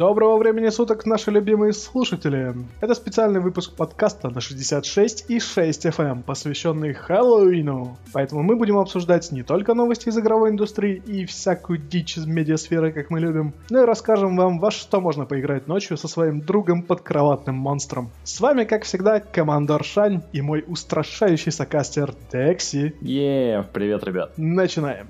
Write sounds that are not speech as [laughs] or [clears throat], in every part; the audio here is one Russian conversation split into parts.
Доброго времени суток, наши любимые слушатели! Это специальный выпуск подкаста на 66 и 6 FM, эм, посвященный Хэллоуину. Поэтому мы будем обсуждать не только новости из игровой индустрии и всякую дичь из медиасферы, как мы любим, но и расскажем вам, во что можно поиграть ночью со своим другом под кроватным монстром. С вами, как всегда, командор Шань и мой устрашающий сокастер Декси. Еее, привет, ребят. Начинаем.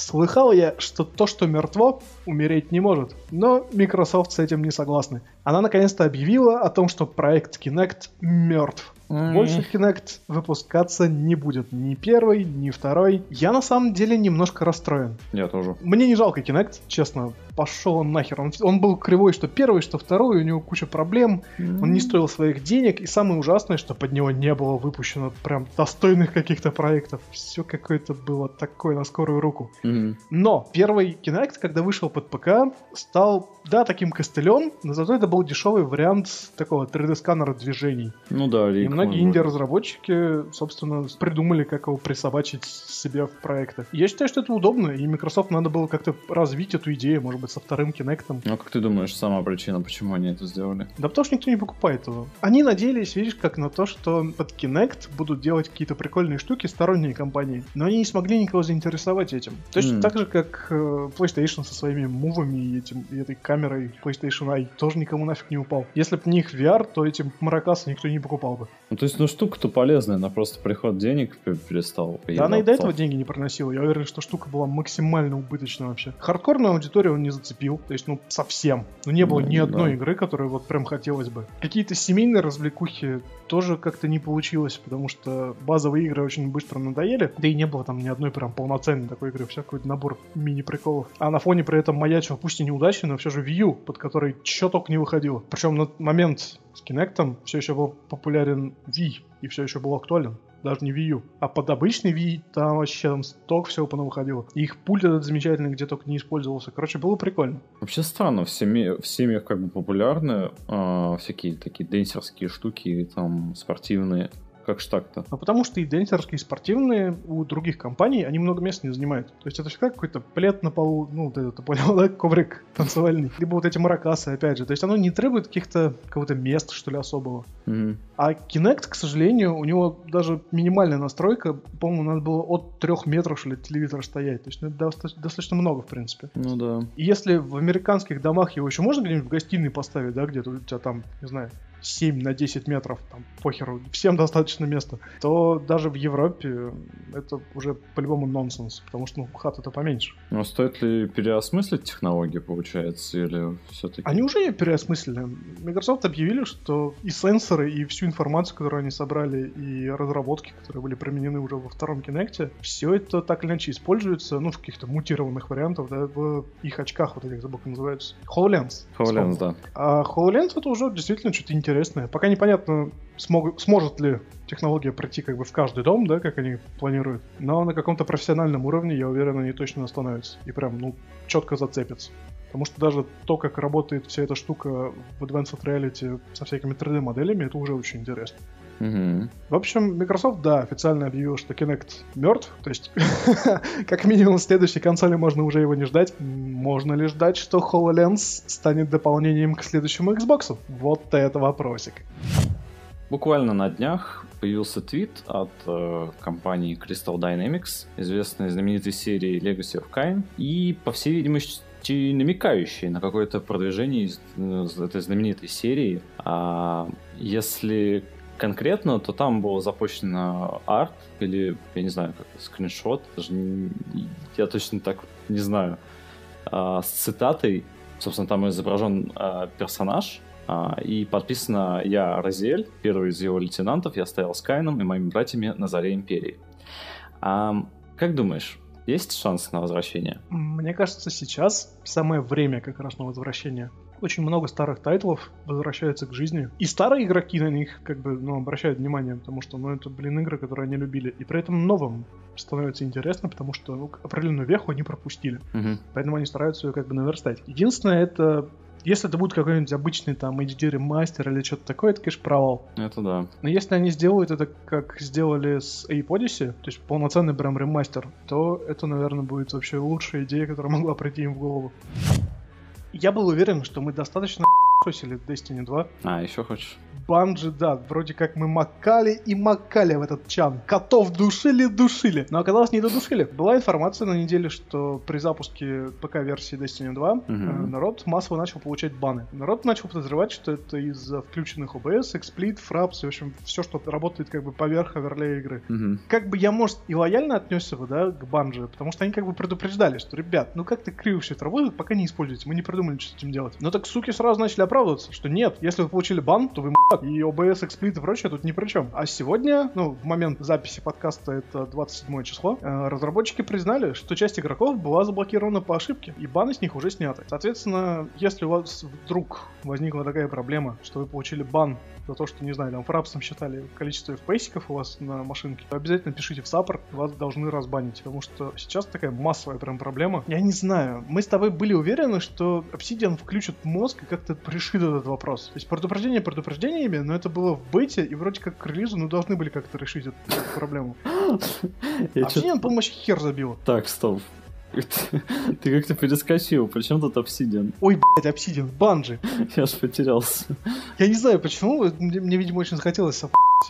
Слыхал я, что то, что мертво, умереть не может. Но Microsoft с этим не согласны. Она наконец-то объявила о том, что проект Kinect мертв. Mm-hmm. Больше Kinect выпускаться не будет. Ни первый, ни второй. Я на самом деле немножко расстроен. Я тоже. Мне не жалко Kinect, честно. Пошел он нахер. Он, он был кривой, что первый, что второй. У него куча проблем. Mm-hmm. Он не стоил своих денег. И самое ужасное, что под него не было выпущено прям достойных каких-то проектов. Все какое-то было такое на скорую руку. Mm-hmm. Но первый Kinect, когда вышел под ПК, стал, да, таким костылем, но зато это был дешевый вариант такого 3D-сканера движений. Ну да, и многие инди-разработчики, собственно, придумали, как его присобачить себе в проекты. Я считаю, что это удобно, и Microsoft надо было как-то развить эту идею, может быть, со вторым Kinect. Ну, как ты думаешь, сама причина, почему они это сделали? Да потому что никто не покупает его. Они надеялись, видишь, как на то, что под Kinect будут делать какие-то прикольные штуки сторонние компании, но они не смогли никого заинтересовать этим. Точно mm. так же, как э, PlayStation со своими мувами и, этим, и этой камерой PlayStation Eye тоже никому нафиг не упал. Если бы не их VR, то этим маракасы никто не покупал бы. Ну, то есть, ну, штука-то полезная, она просто приход денег перестала. Да, она и до этого деньги не проносила. Я уверен, что штука была максимально убыточна вообще. Хардкорную аудиторию он не зацепил, то есть, ну, совсем. Ну, не было ну, ни одной да. игры, которую вот прям хотелось бы. Какие-то семейные развлекухи тоже как-то не получилось, потому что базовые игры очень быстро надоели, да и не было там ни одной прям полноценной такой игры, вся какой-то набор мини-приколов. А на фоне при этом маячил, пусть и неудачный, но все же U, под который чё только не выходило. Причем на момент с Kinect все еще был популярен Wii и все еще был актуален даже не Wii U. А под обычный Wii там вообще там сток всего выходило. И их пульт этот замечательный, где только не использовался. Короче, было прикольно. Вообще странно, в, семье, в семьях как бы популярны э, всякие такие денсерские штуки, там, спортивные. Как ж так-то? Ну, потому что и денсерские, и спортивные у других компаний, они много места не занимают. То есть это всегда какой-то плед на полу, ну, вот это, ты понял, [laughs] да, коврик танцевальный. Либо вот эти маракасы, опять же. То есть оно не требует каких-то, какого-то места, что ли, особого. Mm-hmm. А Kinect, к сожалению, у него даже минимальная настройка, по-моему, надо было от трех метров, что ли, телевизор стоять. То есть ну, это достаточно, достаточно много, в принципе. Ну да. И если в американских домах его еще можно где-нибудь в гостиной поставить, да, где-то у тебя там, не знаю, 7 на 10 метров, там, похеру, всем достаточно места, то даже в Европе это уже по-любому нонсенс, потому что, ну, хата-то поменьше. Но стоит ли переосмыслить технологии, получается, или все-таки... Они уже ее переосмыслили. Microsoft объявили, что и сенсоры, и всю информацию, которую они собрали, и разработки, которые были применены уже во втором Kinect, все это так или иначе используется, ну, в каких-то мутированных вариантах, да, в их очках, вот этих, забыл, называются. HoloLens. HoloLens, да. А HoloLens это уже действительно что-то интересное интересное. Пока непонятно, смог, сможет ли технология пройти как бы в каждый дом, да, как они планируют. Но на каком-то профессиональном уровне, я уверен, они точно остановятся. И прям, ну, четко зацепятся. Потому что даже то, как работает вся эта штука в Advanced Reality со всякими 3D-моделями, это уже очень интересно. Угу. В общем, Microsoft, да, официально объявил, что Kinect мертв. То есть, [laughs] как минимум, в следующей консоли можно уже его не ждать. Можно ли ждать, что HoloLens станет дополнением к следующему Xbox? Вот это вопросик. Bуквально на днях появился твит от э, компании Crystal Dynamics, известной знаменитой серии Legacy of Kain, и, по всей видимости, намекающий на какое-то продвижение из, из этой знаменитой серии. А если конкретно, то там был запущен арт или, я не знаю, как скриншот, даже не, я точно так не знаю, а, с цитатой, собственно, там изображен а, персонаж, а, и подписано «Я Розель, первый из его лейтенантов, я стоял с Кайном и моими братьями на заре Империи». А, как думаешь, есть шанс на возвращение? Мне кажется, сейчас самое время как раз на возвращение очень много старых тайтлов возвращаются к жизни. И старые игроки на них как бы, ну, обращают внимание, потому что, ну, это, блин, игры, которые они любили. И при этом новым становится интересно, потому что ну, определенную веху они пропустили. Uh-huh. Поэтому они стараются ее как бы наверстать. Единственное, это если это будет какой-нибудь обычный там HD ремастер или что-то такое, это, конечно, провал. Это да. Но если они сделают это, как сделали с Ape Odyssey, то есть полноценный прям ремастер, то это, наверное, будет вообще лучшая идея, которая могла прийти им в голову. Я был уверен, что мы достаточно сосили Destiny 2. А, еще хочешь? Банжи, да, вроде как мы макали и макали в этот чан. Котов душили, душили. Но оказалось, не додушили. Была информация на неделе, что при запуске ПК-версии Destiny 2 Мгм. э, народ массово начал получать баны. Народ начал подозревать, что это из-за включенных OBS, Fraps, и, в общем, все, что работает как бы поверх оверлея игры. Мгм. Как бы я, может, и лояльно отнесся бы, да, к банже, потому что они как бы предупреждали, что, ребят, ну как-то криво все это работает, пока не используйте, мы не придумали, что с этим делать. Но так суки сразу начали оправдываться, что нет, если вы получили бан, то вы м***, и OBS, XSplit и прочее тут ни при чем. А сегодня, ну, в момент записи подкаста, это 27 число, э, разработчики признали, что часть игроков была заблокирована по ошибке, и баны с них уже сняты. Соответственно, если у вас вдруг возникла такая проблема, что вы получили бан за то, что, не знаю, там фрапсом считали количество FPS у вас на машинке, то обязательно пишите в саппорт, вас должны разбанить, потому что сейчас такая массовая прям проблема. Я не знаю, мы с тобой были уверены, что Obsidian включит мозг и как-то решит этот вопрос. То есть предупреждение предупреждениями, но это было в бете, и вроде как к релизу, ну, должны были как-то решить эту, эту проблему. [gasps] Я чё- Obsidian, по-моему, вообще хер забил. Так, стоп. [laughs] Ты, как-то перескочил. Причем тут обсидиан? Ой, блядь, Obsidian, банжи. [laughs] Я ж потерялся. Я не знаю почему, мне, мне, видимо, очень захотелось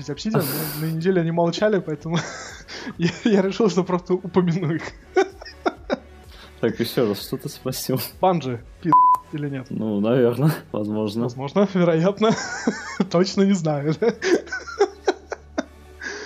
Obsidian, но на неделе они молчали, поэтому [laughs] я, я решил, что просто упомяну их. Так, еще раз, что ты спросил? Банжи, пи*** или нет? Ну, наверное, [laughs] возможно. Возможно, [laughs] вероятно. [laughs] Точно не знаю.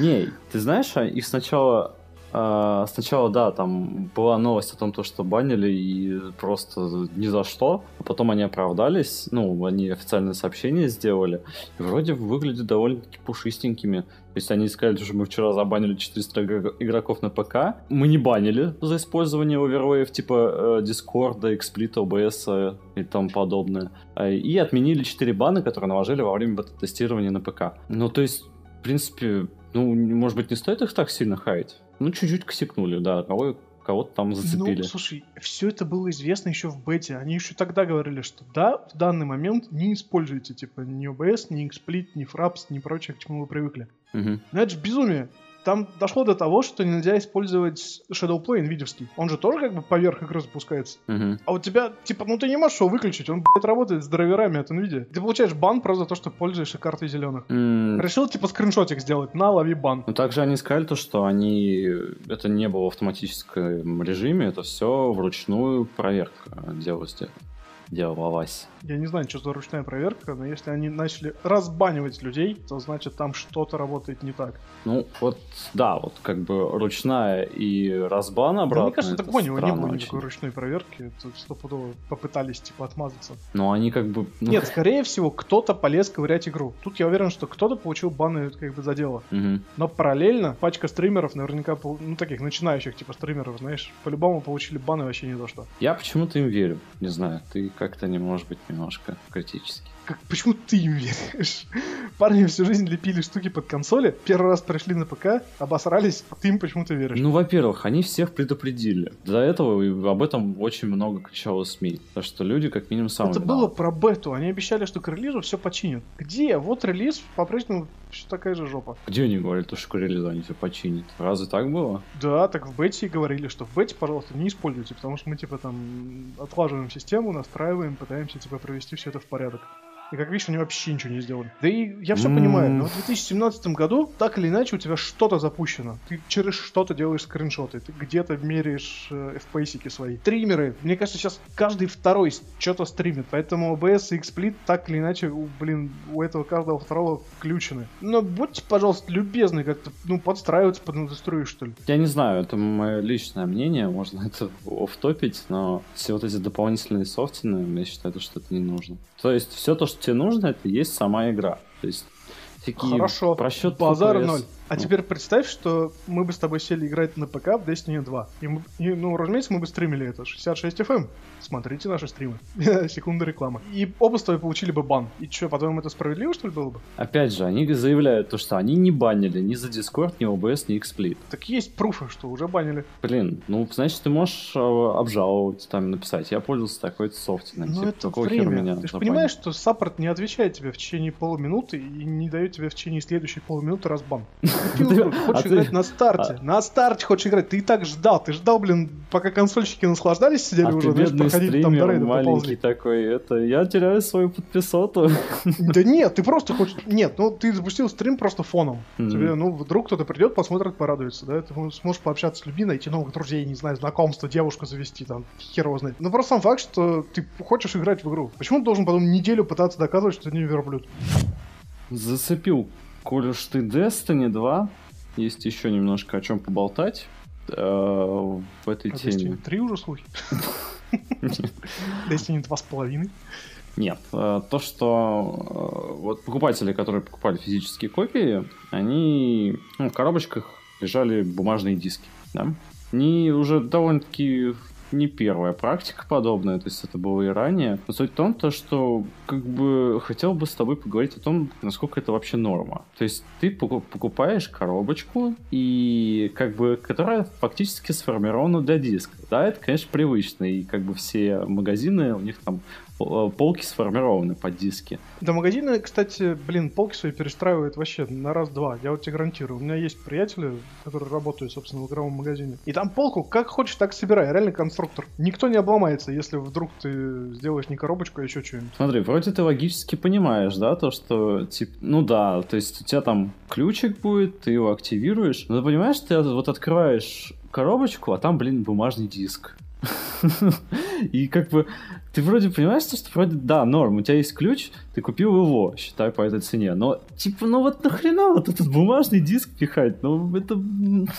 Не, ты знаешь, а их сначала... а, сначала, да, там была новость о том, то, что банили и просто ни за что. А потом они оправдались, ну, они официальное сообщение сделали. И вроде выглядят довольно-таки пушистенькими. То есть они сказали, что мы вчера забанили 400 игр- игроков на ПК. Мы не банили за использование оверлеев типа э, Discord, XSplit, OBS и тому подобное. А, И отменили 4 бана, которые наложили во время бета-тестирования на ПК. Ну, то есть, в принципе, ну, может быть, не стоит их так сильно хаять? Ну, чуть-чуть косякнули, да, кого- кого-то там зацепили. Ну, слушай, все это было известно еще в бете. Они еще тогда говорили, что да, в данный момент не используйте, типа, ни OBS, ни XSplit, ни Fraps, ни прочее, к чему вы привыкли. Мгм. Но это же безумие. Там дошло до того, что нельзя использовать Shadowplay NVIDIA. Он же тоже как бы поверх игры запускается. Мгм. А у тебя, типа, ну ты не можешь его выключить, он, блядь, работает с драйверами от NVIDIA. Ты получаешь бан просто за то, что пользуешься картой зеленых. М, Решил, типа, скриншотик сделать, на, лови бан. Ну, также они сказали то, что они... Это не было в автоматическом режиме, это все вручную проверка делалась. Делалась. Я не знаю, что за ручная проверка, но если они начали разбанивать людей, то значит там что-то работает не так. Ну, вот, да, вот как бы ручная и разбан Да, обратно. мне кажется, это так понял, не было очень. никакой ручной проверки. Тут стопудово попытались, типа, отмазаться. Но они как бы... ну, Нет, скорее всего, кто-то полез ковырять игру. Тут я уверен, что кто-то получил баны как бы за дело. мгм. Но параллельно пачка стримеров наверняка, ну таких начинающих типа стримеров, знаешь, по-любому получили баны вообще не за что. Я почему-то им верю. Не знаю, ты как-то не можешь быть немножко критически. Как, почему ты им веришь? Парни всю жизнь лепили штуки под консоли, первый раз пришли на ПК, обосрались, а ты им почему-то веришь. Ну, во-первых, они всех предупредили. До этого и об этом очень много кричало СМИ. Так что люди как минимум сами Это было про бету, они обещали, что к релизу все починят. Где? Вот релиз, по-прежнему все такая же жопа. Где они говорили, то, что к релизу они все починят? Разве так было? Да, так в бете и говорили, что в бете, пожалуйста, не используйте, потому что мы, типа, там, отлаживаем систему, настраиваем, пытаемся, типа, провести все это в порядок. И как видишь, они вообще ничего не сделали. Да и я все М. понимаю, но в 2017 году, так или иначе, у тебя что-то запущено. Ты через что-то делаешь скриншоты, ты где-то меряешь э, FPS-ики свои. Стримеры, мне кажется, сейчас каждый второй что-то стримит, поэтому OBS и XSplit так или иначе, у, блин, у этого каждого второго включены. Но будьте, пожалуйста, любезны как-то, ну, подстраиваться под индустрию, что ли. Я не знаю, это мое личное мнение, можно [laughs] это офтопить, но все вот эти дополнительные софтины, я считаю, что это не нужно. То есть все то, что тебе нужно, это есть сама игра. То есть такие Хорошо, просчет базар ноль. А Ну. теперь представь, что мы бы с тобой сели играть на ПК в Destiny 2. И, мы- и, ну, разумеется, мы бы стримили это. 66 FM. Смотрите наши стримы. [laughs] Секунда рекламы. И оба с тобой получили бы бан. И что, по-твоему, это справедливо, что ли, было бы? Опять же, они заявляют то, что они не банили ни за Discord, ни OBS, ни XSplit. Так есть пруфы, что уже банили. Блин, ну, значит, ты можешь э, обжаловать, там, написать. Я пользовался такой-то софтиной. Но типа, Ну, это какого хера время. меня Ты же понимаешь, что саппорт не отвечает тебе в течение полуминуты и не дает тебе в течение следующей полуминуты разбан. [laughs] Хочешь играть на старте. На старте хочешь играть. Ты и так ждал. Ты ждал, блин, пока консольщики наслаждались, сидели уже, знаешь, проходили там до рейда маленький такой, это, я теряю свою подписоту. Да нет, ты просто хочешь... Нет, ну ты запустил стрим просто фоном. Тебе, ну, вдруг кто-то придет, посмотрит, порадуется, да? Ты сможешь пообщаться с людьми, найти новых друзей, не знаю, знакомства, девушку завести, там, хер его знает. Ну, просто сам факт, что ты хочешь играть в игру. Почему ты должен потом неделю пытаться доказывать, что ты не верблюд? Зацепил. Коль уж ты Destiny 2, есть еще немножко о чем поболтать э, в этой а теме. Destiny 3 уже слухи? [laughs] Destiny 2,5? Нет, э, то, что э, вот покупатели, которые покупали физические копии, они ну, в коробочках лежали бумажные диски, да? Они уже довольно-таки не первая практика подобная, то есть это было и ранее. Но суть в том, то, что как бы хотел бы с тобой поговорить о том, насколько это вообще норма. То есть ты покупаешь коробочку, и как бы, которая фактически сформирована для диска. Да, это, конечно, привычно, и как бы все магазины, у них там полки сформированы под диски. Да, магазины, кстати, блин, полки свои перестраивают вообще на раз-два. Я вот тебе гарантирую. У меня есть приятели, которые работают, собственно, в игровом магазине. И там полку как хочешь, так собирай. Реально конструктор. Никто не обломается, если вдруг ты сделаешь не коробочку, а еще что-нибудь. Смотри, вроде ты логически понимаешь, да, то, что, типа, ну да, то есть у тебя там ключик будет, ты его активируешь. Но ты понимаешь, ты вот открываешь коробочку, а там, блин, бумажный диск. [laughs] И как бы ты вроде понимаешь, что вроде, да, норм, у тебя есть ключ, ты купил его, считай, по этой цене. Но, типа, ну вот нахрена вот этот бумажный диск пихать? Ну, это...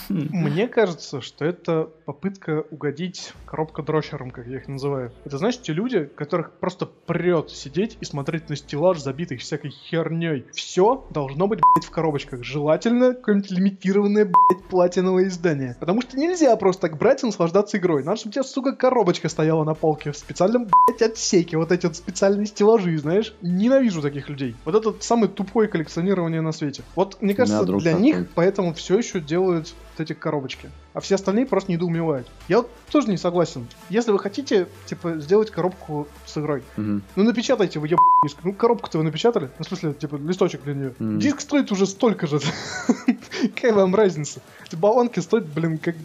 Мне кажется, что это попытка угодить коробка дрочерам, как я их называю. Это, знаешь, те люди, которых просто прет сидеть и смотреть на стеллаж, забитый всякой херней. Все должно быть, блядь, в коробочках. Желательно какое-нибудь лимитированное, блядь, платиновое издание. Потому что нельзя просто так брать и наслаждаться игрой. Надо, чтобы у тебя, сука, коробочка стояла на полке в специальном, блядь, отсеке. Вот эти вот специальные стеллажи, знаешь. Ненавижу таких людей. Вот это самое тупое коллекционирование на свете. Вот, мне кажется, для такой. них поэтому все еще делают вот эти коробочки. А все остальные просто недоумевают. Я вот тоже не согласен. Если вы хотите, типа, сделать коробку с игрой, угу. ну напечатайте вы еб диск. Ну коробку-то вы напечатали. Ну, в смысле, типа, листочек для нее. Угу. Диск стоит уже столько же. [laughs] Какая вам разница? Эти баллонки стоят, блин, как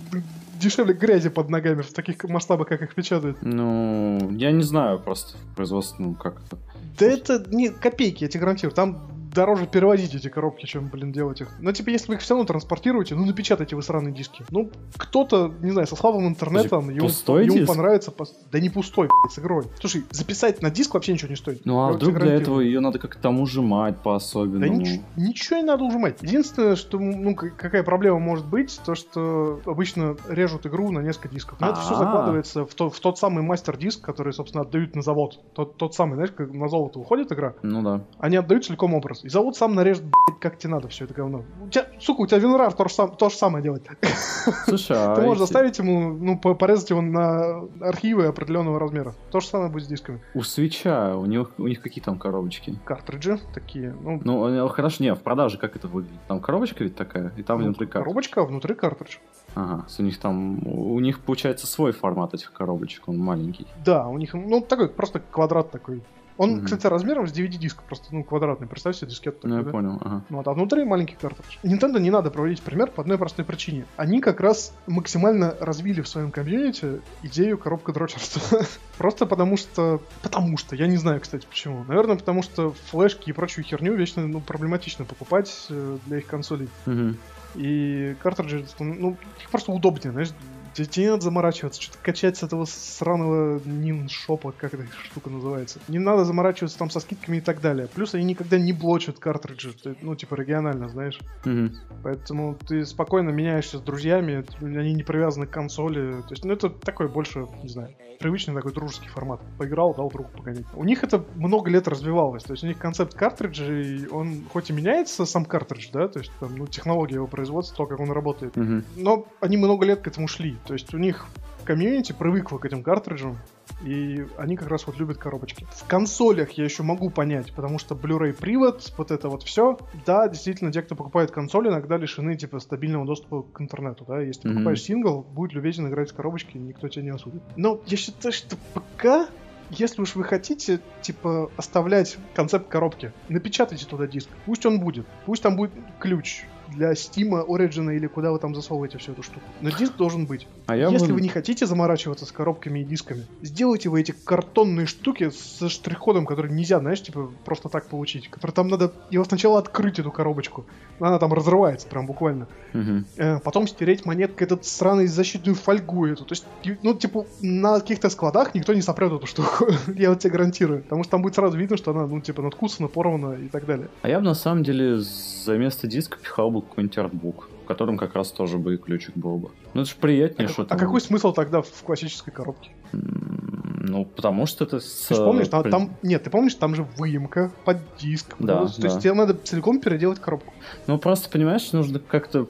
дешевле грязи под ногами в таких масштабах, как их печатают. Ну, я не знаю просто производство, ну как это. Да это не копейки, я тебе гарантирую. Там дороже перевозить эти коробки, чем, блин, делать их. Но, типа, если вы их все равно транспортируете, ну, напечатайте вы сраные диски. Ну, кто-то, не знаю, со слабым интернетом, ему, ему диск? понравится... Пос... Да не пустой, блядь, с игрой. Слушай, записать на диск вообще ничего не стоит. Ну, а Я вдруг для этого ее надо как-то там ужимать по-особенному? Да нич- ничего не надо ужимать. Единственное, что, ну, какая проблема может быть, то, что обычно режут игру на несколько дисков. Но это все закладывается в, то, в тот самый мастер-диск, который, собственно, отдают на завод. Тот, тот самый, знаешь, как на золото уходит игра. Ну да. Они отдают целиком образ. И зовут сам нарежет, блядь, как тебе надо все это говно. У тебя, сука, у тебя Винрар то, сам, то же самое делает. [laughs] Слушай, а Ты можешь заставить ему, ну, порезать его на архивы определенного размера. То же самое будет с дисками. У свеча, у них, у них какие там коробочки? Картриджи такие. Ну, ну хорошо, не, в продаже как это выглядит? Там коробочка ведь такая, и там ну, внутри картридж. Коробочка, а внутри картридж. Ага, у них там, у них получается свой формат этих коробочек, он маленький. Да, у них, ну, такой, просто квадрат такой он, mm-hmm. кстати, размером с DVD-диск, просто, ну, квадратный. Представь себе дискет такой, Ну, я да? понял, ага. Вот, а внутри маленький картридж. Nintendo не надо проводить пример по одной простой причине. Они как раз максимально развили в своем комьюнити идею коробка дрочерства. [laughs] Просто потому что... Потому что, я не знаю, кстати, почему. Наверное, потому что флешки и прочую херню вечно, ну, проблематично покупать э, для их консолей. Mm-hmm. И картриджи, ну, их просто удобнее, знаешь, Тебе, не надо заморачиваться, что-то качать с этого сраного нин шопа, как эта штука называется. Не надо заморачиваться там со скидками и так далее. Плюс они никогда не блочат картриджи, ну, типа, регионально, знаешь. Угу. Поэтому ты спокойно меняешься с друзьями, они не привязаны к консоли. То есть, ну, это такой больше, не знаю, привычный такой дружеский формат. Поиграл, дал другу погонять. У них это много лет развивалось. То есть, у них концепт картриджей, он хоть и меняется, сам картридж, да, то есть, там, ну, технология его производства, то, как он работает. Угу. Но они много лет к этому шли. То есть у них комьюнити привыкло к этим картриджам, и они как раз вот любят коробочки. В консолях я еще могу понять, потому что Blu-ray привод, вот это вот все. Да, действительно, те, кто покупает консоль, иногда лишены типа стабильного доступа к интернету. Да, если ты mm-hmm. покупаешь сингл, будет любезен играть с коробочки, никто тебя не осудит. Но я считаю, что пока если уж вы хотите, типа, оставлять концепт коробки, напечатайте туда диск. Пусть он будет. Пусть там будет ключ для Steam, Origin или куда вы там засовываете всю эту штуку. Но диск должен быть. А я Если бы- вы не хотите заморачиваться с коробками и дисками, сделайте вы эти картонные штуки со штрих-кодом, который нельзя, знаешь, типа просто так получить. Который там надо его сначала открыть, эту коробочку. Она там разрывается прям буквально. Мгм. Э, потом стереть монеткой этот сраный защитную фольгу эту. То есть, ну, типа, на каких-то складах никто не сопрет эту штуку. [laughs] Я вот тебе гарантирую. Потому что там будет сразу видно, что она, ну, типа, надкусана, порвана и так далее. А я бы на самом деле за место диска пихал бы какой-нибудь артбук, в котором как раз тоже бы и ключик был бы. Ну это же приятнее, А, что а какой смысл тогда в классической коробке? Ну, потому что это с... Ты же помнишь, там, там- нет, ты помнишь, там же выемка под диск. Да, Ну, То есть да. тебе надо целиком переделать коробку. Ну, просто, понимаешь, нужно как-то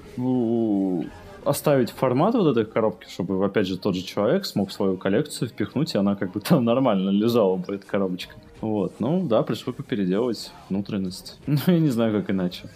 оставить формат вот этой коробки, чтобы, опять же, тот же человек смог свою коллекцию впихнуть, и она как бы [laughs] там нормально лежала бы, эта коробочка. Вот, ну да, пришлось бы переделать внутренность. [laughs] Ну, я не знаю, как иначе.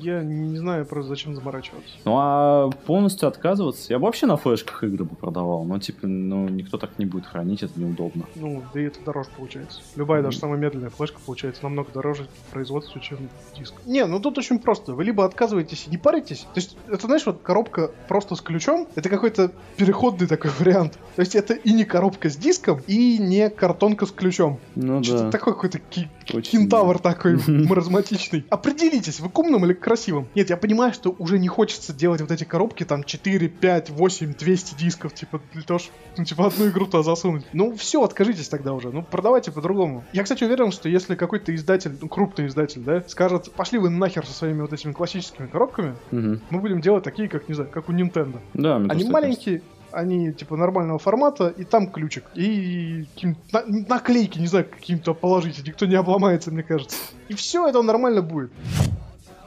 Я не знаю просто, зачем заморачиваться. Ну, а полностью отказываться, я бы вообще на флешках игры бы продавал, но, типа, ну, никто так не будет хранить, это неудобно. Ну, да и это дороже получается. Любая, даже самая медленная флешка получается намного дороже в производстве, чем диск. Не, ну тут очень просто. Вы либо отказываетесь и не паритесь. То есть, это, знаешь, вот коробка просто с ключом, это какой-то переходный такой вариант. То есть, это и не коробка с диском, и не картонка с ключом. Ну Что-то да. такой какой-то ки- Очень- кентавр такой [laughs] маразматичный. Определитесь, вы к умным или к красивым? Нет, я понимаю, что уже не хочется делать вот эти коробки, там 4, 5, 8, 200 дисков, типа, для того, чтобы, ну, типа, одну игру туда засунуть. Ну, все, откажитесь тогда уже, ну, продавайте по-другому. Я, кстати, уверен, что если какой-то издатель, ну, крупный издатель, да, скажет, пошли вы нахер со своими вот этими классическими коробками, Мгм. мы будем делать такие, как, не знаю, как у Nintendo. Да, Они маленькие, они типа нормального формата, и там ключик. И на- наклейки, не знаю, каким-то положите, никто не обломается, мне кажется. И все это нормально будет.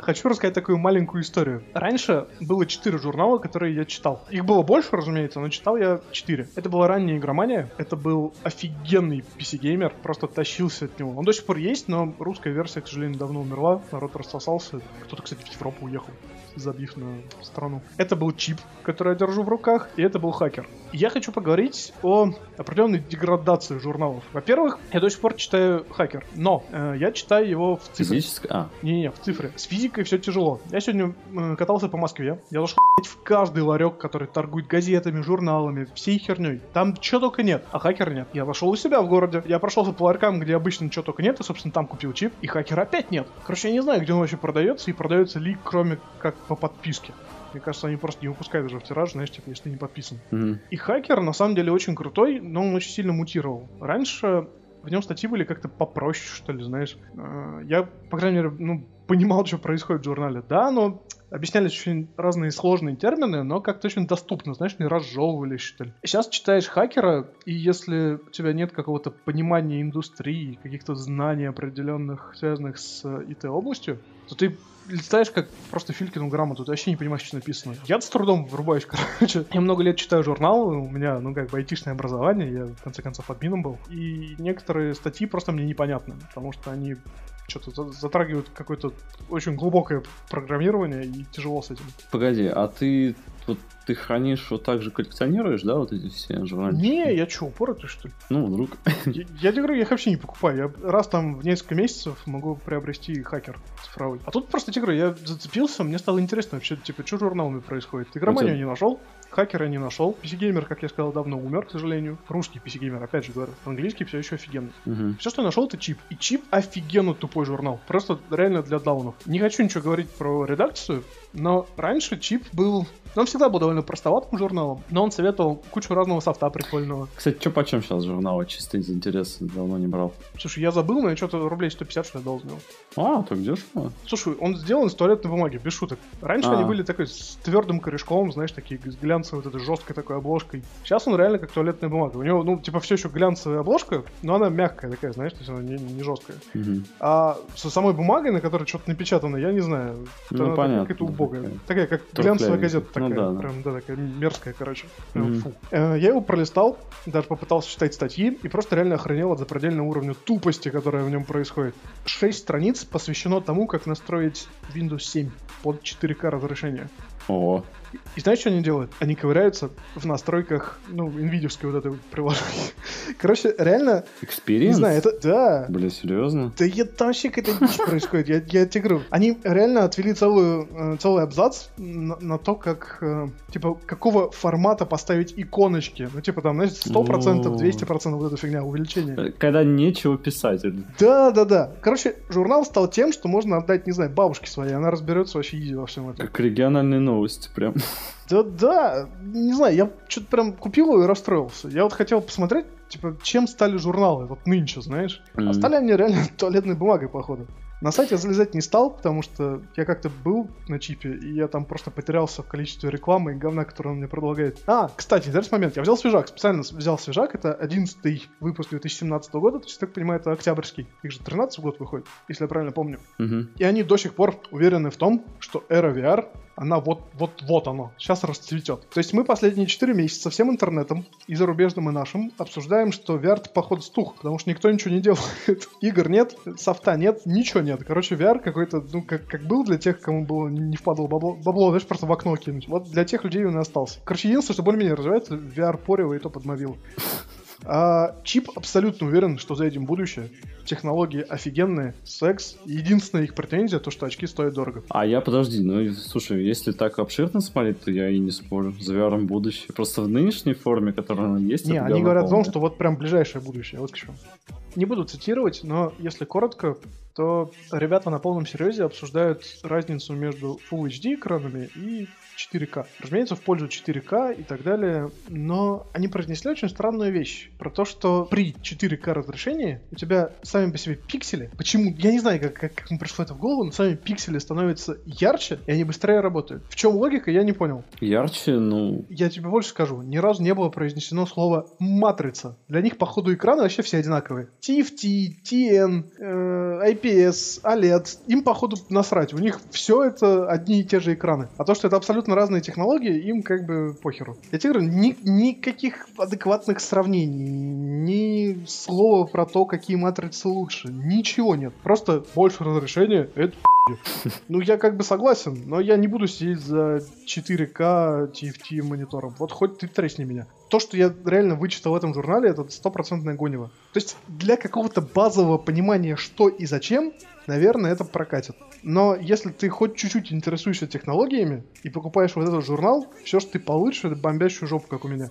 Хочу рассказать такую маленькую историю. Раньше было четыре журнала, которые я читал. Их было больше, разумеется, но читал я четыре. Это была ранняя игромания. Это был офигенный PC-геймер. Просто тащился от него. Он до сих пор есть, но русская версия, к сожалению, давно умерла. Народ рассосался. Кто-то, кстати, в Европу уехал забив на страну. Это был чип, который я держу в руках, и это был хакер. Я хочу поговорить о определенной деградации журналов. Во-первых, я до сих пор читаю хакер, но э, я читаю его в цифре. Физическое? А, Не-не, в цифре. С физикой все тяжело. Я сегодня э, катался по Москве. Я блядь, в каждый ларек, который торгует газетами, журналами, всей херней. Там чего только нет, а хакера нет. Я зашел у себя в городе. Я прошелся по ларькам, где обычно ничего только нет, и, собственно, там купил чип. И хакера опять нет. Короче, я не знаю, где он вообще продается, и продается ли, кроме как по подписке. Мне кажется, они просто не выпускают даже в тираж, знаешь, типа, если ты не подписан. мгм. И хакер на самом деле очень крутой, но он очень сильно мутировал. Раньше в нем статьи были как-то попроще, что ли, знаешь. Э, Я, по крайней мере, ну, понимал, что происходит в журнале. Да, но объяснялись очень разные сложные термины, но как-то очень доступно, знаешь, не разжевывались, что ли. Сейчас читаешь хакера, и если у тебя нет какого-то понимания индустрии, каких-то знаний определенных, связанных с э, ИТ-областью, то ты листаешь как просто Филькину грамоту, ты вообще не понимаешь, что написано. Я с трудом врубаюсь, [laughs] короче. Я много лет читаю журнал, у меня, ну, как бы, айтишное образование, я, в конце концов, админом был. И некоторые статьи просто мне непонятны, потому что они что-то за- затрагивают какое-то очень глубокое программирование, и тяжело с этим. Погоди, а ты вот ты хранишь вот так же коллекционируешь, да, вот эти все журнальчики? Не, я что, упоротый, что ли? Ну, вдруг. Я, я тебе говорю, я их вообще не покупаю. Я раз там в несколько месяцев могу приобрести хакер цифровой. А тут просто тебе говорю, я зацепился, мне стало интересно вообще, типа, что журналами происходит. У тебя- не нашел, хакера не нашел. PC-геймер, как я сказал, давно умер, к сожалению. Русский PC-геймер, опять же говорю. Английский все еще офигенный. Мгм. Все, что я нашел, это чип. И чип офигенно тупой журнал. Просто реально для даунов. Не хочу ничего говорить про редакцию, но раньше чип был... Он всегда был довольно простоватым журналом, но он советовал кучу разного софта прикольного. Кстати, что почем сейчас журналы? Чисто из интереса, давно не брал. Слушай, я забыл, но я что-то рублей 150 что ли дал за него. А, так дешево. Слушай, он сделан из туалетной бумаги, без шуток. Раньше А. они были такой с твердым корешком, знаешь, такие с глянцевой, вот этой жесткой такой обложкой. Сейчас он реально как туалетная бумага. У него, ну, типа, все еще глянцевая обложка, но она мягкая такая, знаешь, то есть она не, не жесткая. Мгм. А со самой бумагой, на которой что-то напечатано, я не знаю. Ну, понятно, Какая-то убогая. такая. Как Трухлявенькая. глянцевая газета Ну такая. да, да. Прям, да, такая мерзкая, короче. Прям Мгм. фу. Э, Я его пролистал, даже попытался читать статьи, и просто реально охренел от запредельного уровня тупости, которая в нем происходит. Шесть страниц посвящено тому, как настроить Windows 7 под 4К разрешение. Ого. И знаешь, что они делают? Они ковыряются в настройках, ну, NVIDIA вот этой вот приложения. [laughs] Короче, реально, не Experience? знаю, это, да, Бля, серьезно? да я, там вообще какая-то дичь происходит, я, я тебе говорю. Они реально отвели целую, э, целый абзац на, на то, как, э, типа, какого формата поставить иконочки. Ну, типа, там, знаешь, 100%, 200% вот эта фигня, увеличение. Когда нечего писать. Да, да, да. Короче, журнал стал тем, что можно отдать, не знаю, бабушке своей, она разберется вообще изи во всем этом. Как региональные новости, прям. [laughs] Да, да, не знаю, я что-то прям купил его и расстроился. Я вот хотел посмотреть, типа, чем стали журналы вот нынче, знаешь. Mm-hmm. А стали они реально [laughs] туалетной бумагой, походу. На сайт я залезать не стал, потому что я как-то был на чипе, и я там просто потерялся в количестве рекламы и говна, которую он мне предлагает. А, кстати, интересный момент. Я взял свежак, специально взял свежак. Это 11 выпуск 2017 года, то есть, так понимаю, это октябрьский. Их же 13 год выходит, если я правильно помню. Угу. И они до сих пор уверены в том, что эра VR она вот, вот, вот оно, сейчас расцветет. То есть мы последние 4 месяца всем интернетом, и зарубежным, и нашим, обсуждаем, что VR походу стух, потому что никто ничего не делает. [laughs] Игр нет, софта нет, ничего нет. Короче, VR какой-то, ну, как, как был для тех, кому было не впадало бабло, бабло, знаешь, просто в окно кинуть. Вот для тех людей он и остался. Короче, единственное, что более-менее развивается, VR порево и то под мобилу. А, чип абсолютно уверен, что за этим будущее. Технологии офигенные, секс. Единственная их претензия, то, что очки стоят дорого. А я, подожди, ну, слушай, если так обширно смотреть, то я и не спорю. За VR будущее. Просто в нынешней форме, которая она есть... Не, они говорят полное. о том, что вот прям ближайшее будущее. Вот к чему. Не буду цитировать, но если коротко, то ребята на полном серьезе обсуждают разницу между Full HD экранами и 4К. Разумеется, в пользу 4К и так далее, но они произнесли очень странную вещь про то, что при 4К разрешении у тебя сами по себе пиксели, почему, я не знаю, как, как, как им пришло это в голову, но сами пиксели становятся ярче, и они быстрее работают. В чем логика, я не понял. Ярче, ну... Я тебе больше скажу, ни разу не было произнесено слово «матрица». Для них, походу, экраны вообще все одинаковые. TFT, TN, э, IPS, OLED, им, походу, насрать. У них все это одни и те же экраны. А то, что это абсолютно абсолютно разные технологии, им как бы похеру. Я тебе говорю, ни, никаких адекватных сравнений, ни слова про то, какие матрицы лучше, ничего нет. Просто больше разрешения, это ну, я как бы согласен, но я не буду сидеть за 4К TFT монитором. Вот хоть ты тресни меня. То, что я реально вычитал в этом журнале, это стопроцентное гонево. То есть для какого-то базового понимания, что и зачем, наверное, это прокатит. Но если ты хоть чуть-чуть интересуешься технологиями и покупаешь вот этот журнал, все, что ты получишь, это бомбящую жопу, как у меня.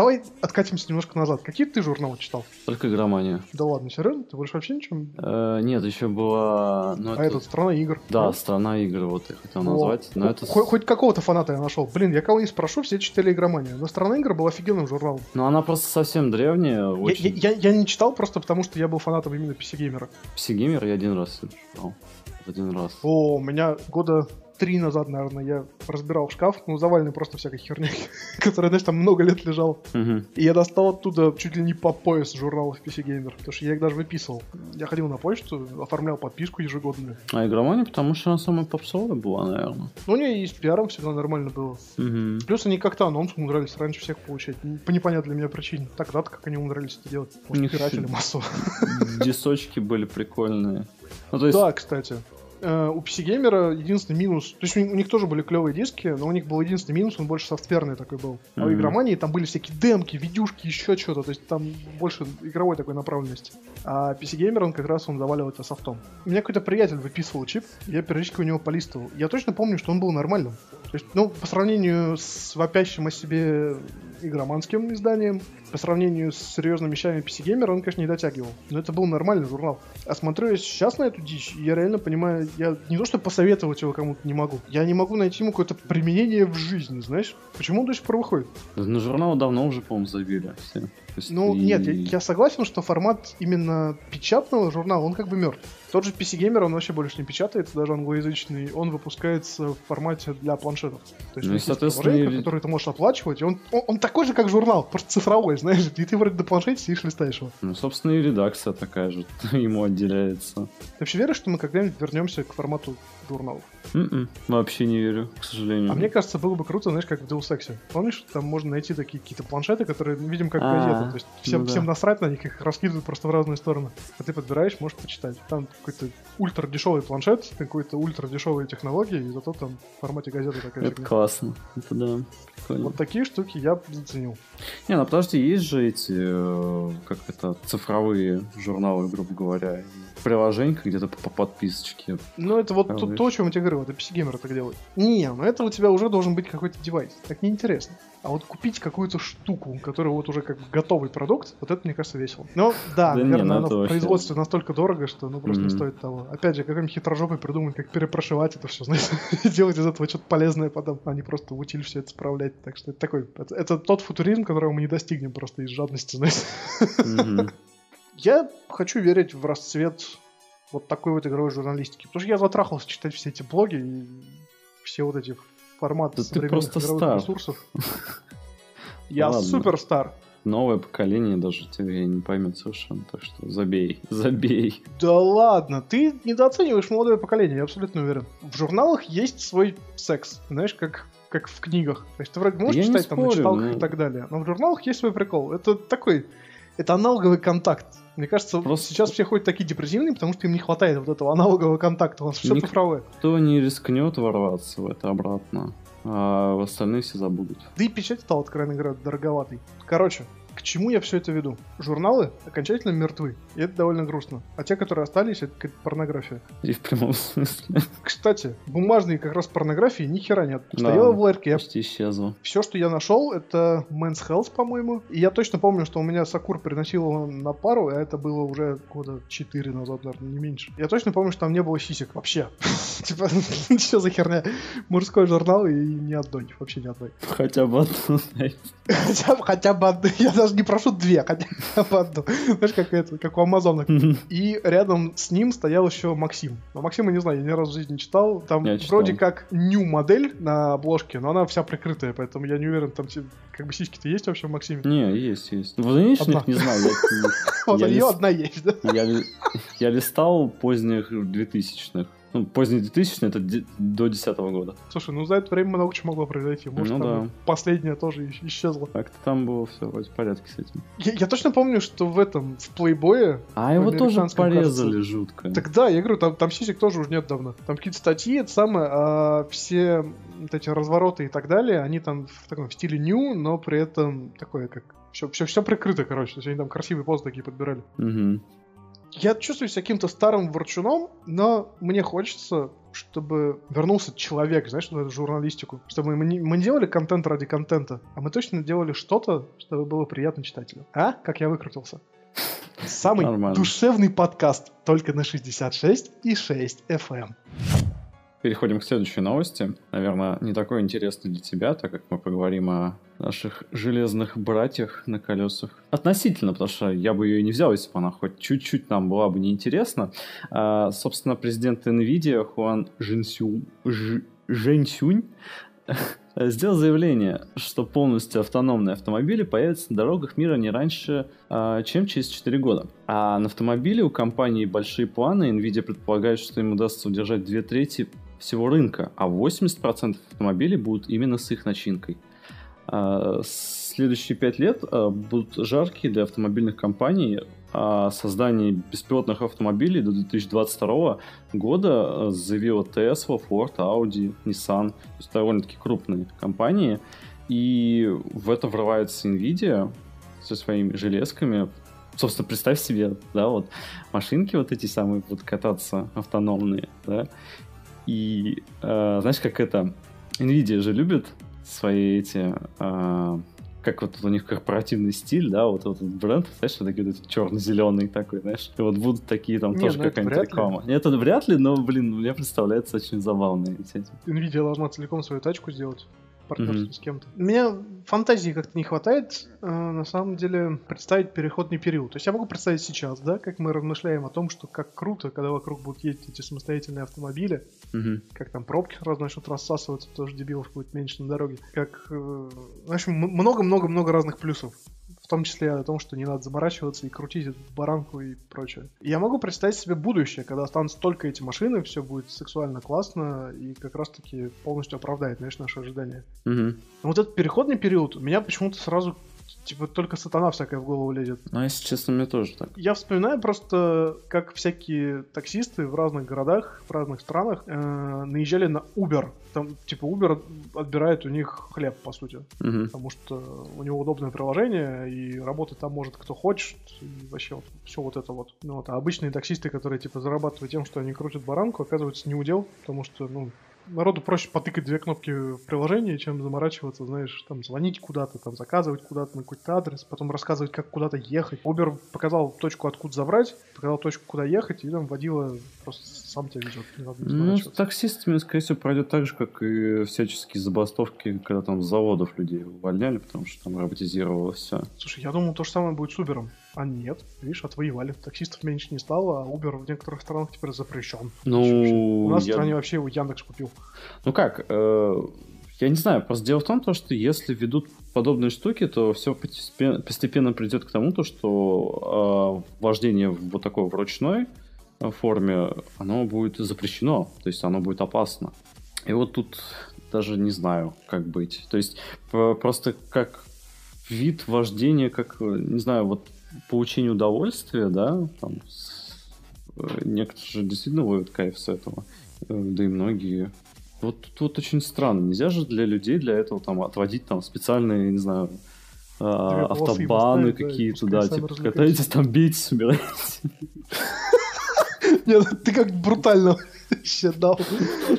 Давай откатимся немножко назад. Какие ты журналы читал? Только игромания. Да ладно, серьезно? Ты больше вообще ничего? Э, нет, еще была... Ну, а это... этот «Страна игр». Да, да, «Страна игр», вот я хотел назвать. Но это... Хоть, хоть какого-то фаната я нашел. Блин, я кого не спрошу, все читали игроманию. Но «Страна игр» был офигенным журналом. Ну, она просто совсем древняя. Очень... Я, я, я, я не читал просто потому, что я был фанатом именно PC-геймера. PC-геймер я один раз читал. Один раз. О, у меня года три назад, наверное, я разбирал шкаф, ну, заваленный просто всякой херней, [laughs] которая, знаешь, там много лет лежал. И я достал оттуда чуть ли не по пояс журналов PC Gamer, потому что я их даже выписывал. Я ходил на почту, оформлял подписку ежегодную. А игромания, потому что она самая попсовая была, наверное. Ну, у нее и с пиаром всегда нормально было. Угу. Плюс они как-то анонс умудрялись раньше всех получать. По непонятной для меня причине. Тогда-то как они умудрялись это делать. Может, пиратели [laughs] массово. Дисочки были прикольные. Ну, то есть... Да, кстати э, у PC Gamer единственный минус, то есть у, у них тоже были клевые диски, но у них был единственный минус, он больше софтверный такой был. А mm-hmm. у игромании там были всякие демки, видюшки, еще что-то, то есть там больше игровой такой направленности. А PC Gamer, он как раз он заваливал это софтом. У меня какой-то приятель выписывал чип, я периодически у него полистывал. Я точно помню, что он был нормальным. То есть, ну, по сравнению с вопящим о себе игроманским изданием, по сравнению с серьезными вещами PC Gamer, он, конечно, не дотягивал. Но это был нормальный журнал. А смотрю я сейчас на эту дичь, я реально понимаю, я не то что посоветовать его кому-то не могу, я не могу найти ему какое-то применение в жизни, знаешь? Почему он до сих пор выходит? На журнал давно уже, по-моему, забили. Ну, и... нет, я, согласен, что формат именно печатного журнала, он как бы мертв. Тот же PC Gamer, он вообще больше не печатается, даже англоязычный, он выпускается в формате для планшетов. То есть, ну, соответственно, есть который ты можешь оплачивать, и он, он, он такой же, как журнал, просто цифровой, знаешь, и ты вроде на планшете сидишь, листаешь его. Ну, собственно, и редакция такая же [laughs] ему отделяется. Ты вообще веришь, что мы когда-нибудь вернемся к формату журналов? Mm-mm, м-м, вообще не верю, к сожалению. А мне кажется, было бы круто, знаешь, как в Deus Ex. Помнишь, там можно найти такие какие-то планшеты, которые, видим, как газеты. То есть всем, ну, да. всем насрать на них, их раскидывают просто в разные стороны. А ты подбираешь, можешь почитать. Там какой-то ультра дешевый планшет, какой-то ультра дешевые технологии, и зато там в формате газеты такая Это фигня. классно. Это да. Прикольно. Вот такие штуки я заценил. Не, ну подожди, есть же эти, э, как это, цифровые журналы, грубо говоря, приложение где-то по подписочке. Ну, это вот то, то, о чем я тебе говорю. здорово, это PC-геймеры так делают. Не, ну это у тебя уже должен быть какой-то девайс. Так неинтересно. А вот купить какую-то штуку, которая вот уже как готовый продукт, вот это, мне кажется, весело. Но да, Да не, наверное, ну оно в вообще- производстве настолько дорого, что ну просто не Мгм. стоит того. Опять же, какой-нибудь хитрожопый придумает, как перепрошивать это все, [laughs] знаешь, делать из этого что-то полезное потом, а не просто в утиль все это справлять. Так что это такой, это, это тот футуризм, которого мы не достигнем просто из жадности, знаешь. Я хочу верить в расцвет вот такой вот игровой журналистики. Потому что я затрахался читать все эти блоги и все вот эти форматы Да ты современных просто игровых стар. ресурсов. [laughs] Я суперстар. Новое поколение даже тебя не поймет совершенно, так что забей, [laughs] забей. Да ладно, ты недооцениваешь молодое поколение, я абсолютно уверен. В журналах есть свой секс, знаешь, как, как в книгах. То есть ты вроде можешь Я читать там на спорю, читалках но- и так далее, но в журналах есть свой прикол. Это такой, это аналоговый контакт. Мне кажется, Просто- сейчас все ходят такие депрессивные, потому что им не хватает вот этого аналогового контакта. У нас все Ник- цифровое. Кто не рискнет ворваться в это обратно, а остальные все забудут. Да и печать стал, откровенно говоря, дороговатый. Короче, к чему я все это веду? Журналы окончательно мертвы. И это довольно грустно. А те, которые остались, это какая-то порнография. И в прямом смысле Кстати, бумажные как раз порнографии ни хера нет. Да. Стояла в ларьке, я почти исчезло. Все, что я нашел, это Men's Health, по-моему. И я точно помню, что у меня Сакур приносил на пару, а это было уже года 4 назад, наверное, не меньше. Я точно помню, что там не было сисек вообще. [laughs] Типа, [laughs] что за херня? Мужской журнал и ни одной, вообще ни одной. Хотя бы одну найти. [laughs] Хотя бы, хотя бы одну, я даже не прошу две, хотя бы одну. Знаешь, как это, как у Амазона. И рядом с ним стоял еще Максим. Но Максима не знаю, я ни разу в жизни не читал. Там Я читал. вроде как new модель на обложке, но она вся прикрытая, поэтому я не уверен, там как бы сиськи-то есть вообще в Максиме. Не, есть, есть. В нынешних не знаю. [laughs] Вот у нее одна есть, да? Я листал поздних 2000-х. Ну, поздние 2000 это до 10 года. Слушай, ну за это время много чего могло произойти. Может, Ну там да. последняя тоже ис- исчезла. Как-то там было все вроде в порядке с этим. Я, я точно помню, что в этом, в плейбое, А его тоже порезали кажется. жутко. Тогда, я говорю, там, там сисек тоже уже нет давно. Там какие-то статьи, это самое, а все вот эти развороты и так далее, они там в таком в стиле ню, но при этом такое, как все, все, все прикрыто, короче. То есть они там красивые позы такие подбирали. Мгм. Я чувствую себя каким-то старым ворчуном, но мне хочется, чтобы вернулся человек, знаешь, эту журналистику. Чтобы мы не, мы не делали контент ради контента, а мы точно делали что-то, чтобы было приятно читателю. А? Как я выкрутился? Самый Нормально. душевный подкаст только на 66 и 6 FM. Переходим к следующей новости. Наверное, не такой интересный для тебя, так как мы поговорим о наших железных братьях на колесах. Относительно, потому что я бы ее и не взял, если бы она хоть чуть-чуть нам была бы неинтересна. А, собственно, президент NVIDIA Хуан Жинсю... [laughs] Сделал заявление, что полностью автономные автомобили появятся на дорогах мира не раньше, а, чем через 4 года. А на автомобиле у компании большие планы. Nvidia предполагает, что им удастся удержать две трети всего рынка, а 80% автомобилей будут именно с их начинкой. А, Следующие 5 лет а, будут жаркие для автомобильных компаний. О создании беспилотных автомобилей до 2022 года а, заявила Tesla, Ford, Audi, Nissan. То есть довольно-таки крупные компании. И в это врывается Nvidia со своими железками. Собственно, представь себе, да, вот машинки вот эти самые будут кататься автономные, да, и э, знаешь, как это, Nvidia же любит свои эти, э, как вот у них корпоративный стиль, да, вот этот бренд, знаешь, вот такие вот черно-зеленый такой, знаешь, и вот будут такие там Не, тоже ну какая-нибудь ли. реклама. Нет, это вряд ли, но, блин, мне представляется очень забавно эти. Nvidia должна целиком свою тачку сделать партнерстве Мгм. с кем-то. У меня фантазии как-то не хватает, э, на самом деле, представить переходный период. То есть я могу представить сейчас, да, как мы размышляем о том, что как круто, когда вокруг будут ездить эти самостоятельные автомобили, Мгм. как там пробки сразу начнут рассасываться, что дебилов будет меньше на дороге. Как, э, в общем, много-много-много разных плюсов. В том числе о том, что не надо заморачиваться и крутить эту баранку и прочее. Я могу представить себе будущее, когда останутся только эти машины, все будет сексуально классно и как раз-таки полностью оправдает, знаешь, наши ожидания. Мгм. Но вот этот переходный период, у меня почему-то сразу, типа, только сатана всякая в голову лезет. Ну, если честно, мне тоже так. Я вспоминаю просто, как всякие таксисты в разных городах, в разных странах э, наезжали на Uber. Там, типа, Uber отбирает у них хлеб, по сути. Мгм. Потому что у него удобное приложение, и работать там может кто хочет, и вообще вот все вот это вот. Ну, вот. А обычные таксисты, которые, типа, зарабатывают тем, что они крутят баранку, оказывается, не удел, потому что, ну, народу проще потыкать две кнопки в приложении, чем заморачиваться, знаешь, там звонить куда-то, там заказывать куда-то на какой-то адрес, потом рассказывать, как куда-то ехать. Uber показал точку, откуда забрать, показал точку, куда ехать, и там водила просто сам тебя везет. Не надо ну, с таксистами, скорее всего, пройдет так же, как и всяческие забастовки, когда там с заводов людей увольняли, потому что там роботизировалось все. Слушай, я думал, то же самое будет с Uber. А нет, видишь, отвоевали. Таксистов меньше не стало, а Uber в некоторых странах теперь запрещен. Ну, У нас я... в стране вообще его Яндекс купил. Ну как, э, я не знаю, просто дело в том, то, что если ведут подобные штуки, то все постепенно, придет к тому, то, что э, вождение вот такой вручной форме, оно будет запрещено, то есть оно будет опасно. И вот тут даже не знаю, как быть. То есть просто как вид вождения, как, не знаю, вот получение удовольствия, да, там, э, некоторые же действительно ловят кайф с этого, э, да и многие. Вот тут вот очень странно. Нельзя же для людей для этого там отводить там специальные, не знаю, а, автобаны какие-то, да, типа катаетесь там, бейтесь, умираете. [laughs] Нет, ты как брутально [laughs] вообще дал.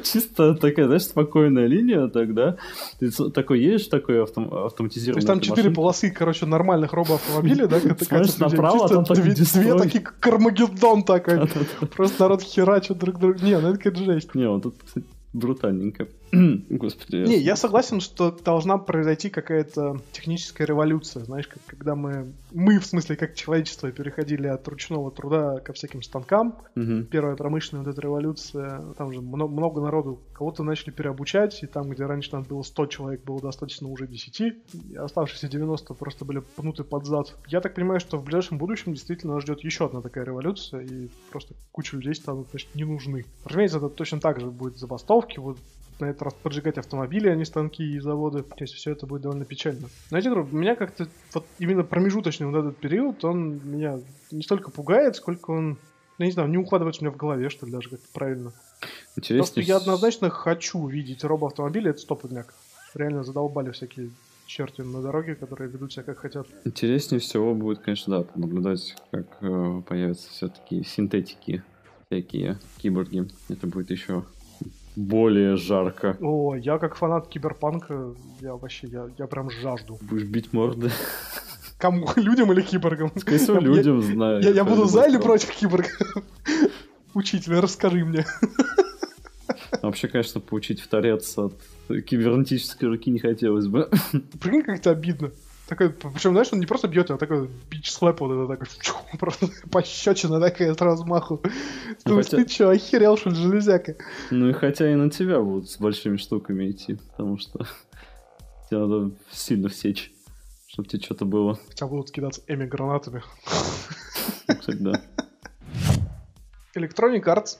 Чисто такая, знаешь, спокойная линия тогда. Ты такой едешь, такой автом, автоматизированный. То есть там четыре полосы, короче, нормальных робоавтомобилей, да? Смотришь направо, там две, две такие Кармагеддон такой. [laughs] Просто народ херачит друг друга. Не, ну это какая-то жесть. Не, вот тут, кстати, брутальненько. [clears throat] Господи. Не, я согласен, что должна произойти какая-то техническая революция, знаешь, как, когда мы, мы, в смысле, как человечество, переходили от ручного труда ко всяким станкам. Угу. Первая промышленная вот эта революция, там же много, много народу, кого-то начали переобучать, и там, где раньше надо было 100 человек, было достаточно уже 10, и оставшиеся 90 просто были пнуты под зад. Я так понимаю, что в ближайшем будущем действительно нас ждет еще одна такая революция, и просто куча людей станут, значит, не нужны. Разумеется, это точно так же будет забастовки, вот на этот раз поджигать автомобили, а не станки и заводы. То есть все это будет довольно печально. Знаете, друг, меня как-то вот именно промежуточный вот этот период, он меня не столько пугает, сколько он, я не знаю, не укладывается у меня в голове, что ли, даже как-то правильно. Интересно. Что я однозначно хочу видеть робоавтомобили, это стопудняк. Реально задолбали всякие черти на дороге, которые ведут себя как хотят. Интереснее всего будет, конечно, да, наблюдать, как э, появятся все-таки синтетики, всякие киборги. Это будет еще более жарко. О, я как фанат киберпанка, я вообще, я, я прям жажду. Будешь бить морды? Кому? [laughs] Людям или киборгам? Скорее всего, людям, знаю. Я, я буду за или против киборга? [laughs] Учитель, расскажи мне. [laughs] Вообще, конечно, получить в торец от кибернетической руки не хотелось бы. Прикинь, как это обидно. Такой, причем, знаешь, он не просто бьет, а такой бич слэп вот это такой, [laughs] просто пощечина такая с размаху. Ну, хотя... ты что, охерел, что ли, железяка? Ну и хотя и на тебя будут с большими штуками идти, потому что [laughs] тебе надо сильно всечь, чтобы тебе что-то было. Хотя будут кидаться эми гранатами. Ну, кстати, да. [laughs] Electronic Arts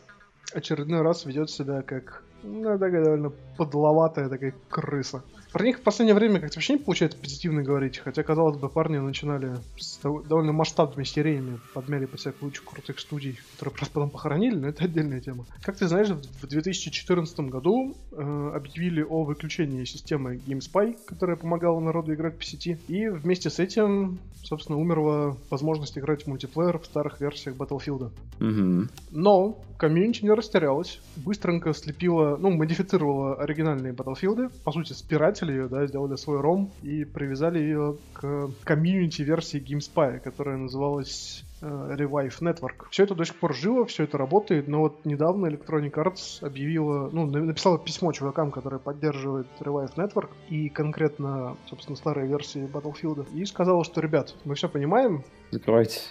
очередной раз ведет себя как ну, такая довольно подловатая такая крыса. Про них в последнее время как-то вообще не получается позитивно говорить, хотя, казалось бы, парни начинали с довольно масштабными сериями, подмяли по всякую кучу крутых студий, которые просто потом похоронили, но это отдельная тема. Как ты знаешь, в 2014 году э, объявили о выключении системы GameSpy, которая помогала народу играть по сети, и вместе с этим, собственно, умерла возможность играть в мультиплеер в старых версиях Battlefield. Угу. Но комьюнити не растерялась, быстренько слепила, ну, модифицировала оригинальные Battlefield, по сути, спирать запиратели ее, да, сделали свой ром и привязали ее к комьюнити версии GameSpy, которая называлась э, Revive Network. Все это до сих пор живо, все это работает, но вот недавно Electronic Arts объявила, ну, написала письмо чувакам, которые поддерживают Revive Network и конкретно, собственно, старые версии Battlefield, и сказала, что, ребят, мы все понимаем. Закрывайте.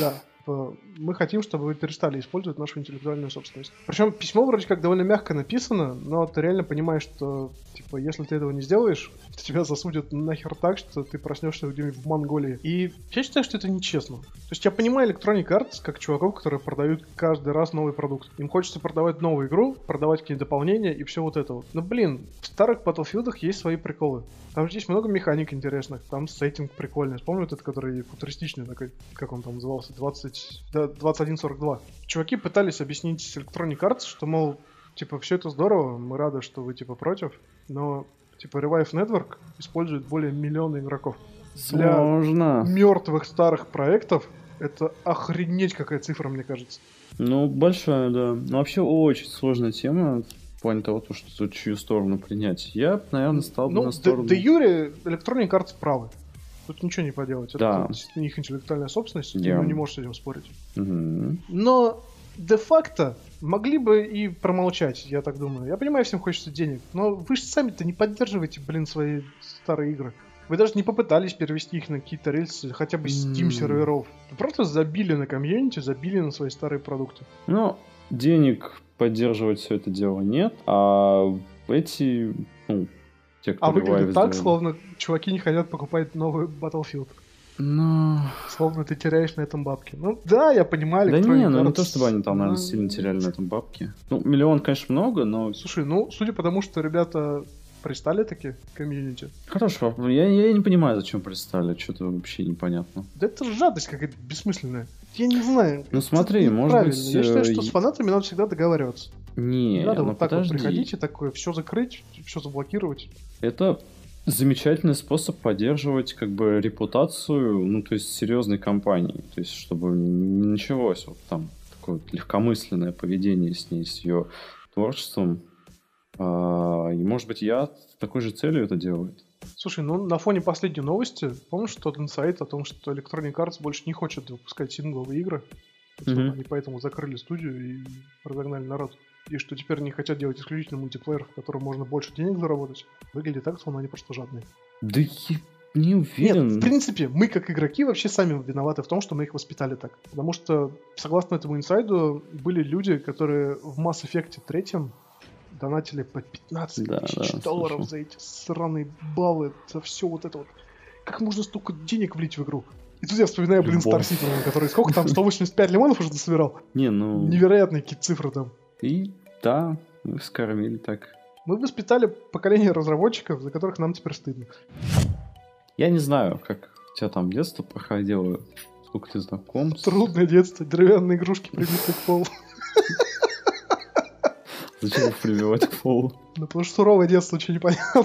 Да, типа, мы хотим, чтобы вы перестали использовать нашу интеллектуальную собственность. Причем письмо вроде как довольно мягко написано, но ты реально понимаешь, что, типа, если ты этого не сделаешь, то тебя засудят нахер так, что ты проснешься где-нибудь в Монголии. И я считаю, что это нечестно. То есть я понимаю Electronic Arts как чуваков, которые продают каждый раз новый продукт. Им хочется продавать новую игру, продавать какие-то дополнения и все вот это вот. Но, блин, в старых Battlefield есть свои приколы. Там же есть много механик интересных, там сеттинг прикольный. Вспомню этот, который футуристичный такой, как он там назывался, 20, да, 2142. Чуваки пытались объяснить Electronic Arts, что, мол, типа, все это здорово, мы рады, что вы, типа, против, но, типа, Revive Network использует более миллиона игроков. Сложно. Для мертвых старых проектов это охренеть какая цифра, мне кажется. Ну, большая, да. Ну, вообще очень сложная тема. в плане того, то, что чью сторону принять. Я, наверное, стал бы Ну, на сторону... де юре Electronic Arts правы. Тут ничего не поделать. Это Да. действительно их интеллектуальная собственность, Я- ты не можешь с этим спорить. Мгм. Но де-факто могли бы и промолчать, я так думаю. Я понимаю, всем хочется денег, но вы же сами-то не поддерживаете, блин, свои старые игры. Вы даже не попытались перевести их на какие-то рельсы, хотя бы Steam серверов. Вы просто забили на комьюнити, забили на свои старые продукты. Ну, денег поддерживать все это дело нет, а эти, ну, те, кто А выглядит Revive так, сделали- словно чуваки не хотят покупать новый Battlefield. Ну, Словно ты теряешь на этом бабки. Ну да, я понимаю. да не, ну не то, чтобы они там, наверное, ну, сильно теряли на этом бабки. Ну, миллион, конечно, много, но... Слушай, ну, судя по тому, что ребята пристали таки комьюнити, Хороший вопрос. Я, я не понимаю, зачем пристали, что-то вообще непонятно. да это жадность какая-то бессмысленная. Я не знаю. Ну, смотри, может быть, Я считаю, э, что с и- фанатами надо всегда договариваться. Не, Не надо ну вот так вот подожди. приходить и такое все закрыть, все заблокировать. Это замечательный способ поддерживать как бы репутацию, ну, то есть серьезной компании. То есть, чтобы не началось вот там такое вот легкомысленное поведение с ней, с ее творчеством. А, может быть, я с такой же целью это делаю. Слушай, ну на фоне последней новости, помнишь тот инсайт о том, что Electronic Arts больше не хочет выпускать сингловые игры? Мгм. Они поэтому закрыли студию и разогнали народ. И что теперь не хотят делать исключительно мультиплеер, в котором можно больше денег заработать. Выглядит так, словно они просто жадные. Да я не уверен. Нет, в принципе, мы как игроки вообще сами виноваты в том, что мы их воспитали так. Потому что, согласно этому инсайду, были люди, которые в Mass Effect 3 донатили по 15 Да, тысяч да, долларов слышал. за эти сраные баллы, за все вот это вот. Как можно столько денег влить в игру? И тут я вспоминаю, блин, Star Любовь. Citizen, который сколько там, 185 лимонов уже насобирал? Не, ну... Невероятные какие цифры там. И да, мы скормили так. Мы воспитали поколение разработчиков, за которых нам теперь стыдно. Я не знаю, как у тебя там детство проходило, сколько ты знаком. Трудное детство, деревянные игрушки прибиты к полу. [laughs] Зачем их прибивать к полу? Ну, потому что суровое детство, очень непонятно.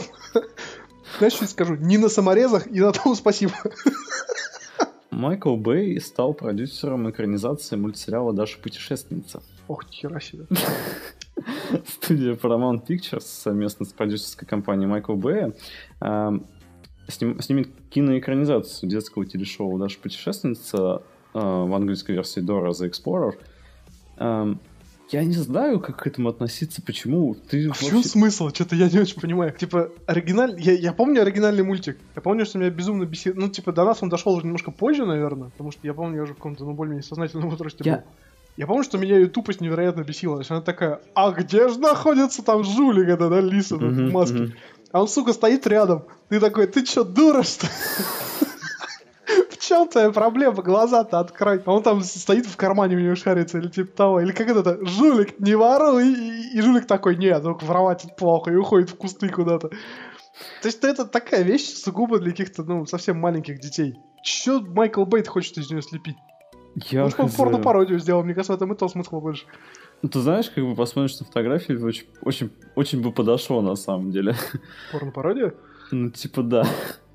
Знаешь, что я скажу? Не на саморезах, и на том спасибо. Майкл Бэй стал продюсером экранизации мультсериала «Даша путешественница». Ох, хера себе. [laughs] Студия Paramount Pictures совместно с продюсерской компанией Майкла Бэя эм, сним- снимет киноэкранизацию детского телешоу «Даша путешественница» э, в английской версии Dora the Explorer. Я не знаю, как к этому относиться, почему ты А в чем вообще- смысл? Что-то я не очень понимаю. Типа, оригиналь... Я, я помню оригинальный мультик. Я помню, что меня безумно бесит. Ну, типа, до нас он дошел уже немножко позже, наверное. Потому что я помню, я уже в каком-то, ну, более-менее сознательном возрасте Я- был. Я помню, что меня ее тупость невероятно бесила. То есть она такая, а где же находится там жулик, это, да, лиса Мгм, в маске? А он, сука, стоит рядом. Ты такой, ты чё, дура, что ли?» В чем твоя проблема? Глаза-то открой. А он там стоит в кармане у него шарится или типа того. Или как это? Жулик, не воруй. И, и жулик такой, нет, ну воровать это плохо. И уходит в кусты куда-то. То есть это такая вещь сугубо для каких-то, ну, совсем маленьких детей. Чё Майкл Бейт хочет из нее слепить? Я Может, он порно-пародию сделал. Мне кажется, в этом и то смысла больше. Ну, ты знаешь, как бы посмотришь на фотографии, очень, очень, очень бы подошло на самом деле. Порно-пародия? Ну, типа, да.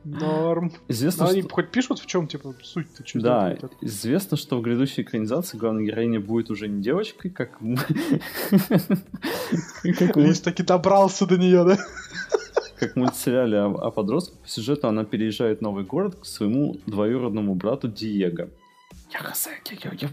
Норм. Известно, Но они что... хоть пишут, в чем, типа, суть-то? Что Да, известно, что в грядущей экранизации главная героиня будет уже не девочкой, как... [laughs] Лис таки добрался до нее, да? как в мультсериале о, о подростках. По сюжету она переезжает в новый город к своему двоюродному брату Диего. Я я, я, я-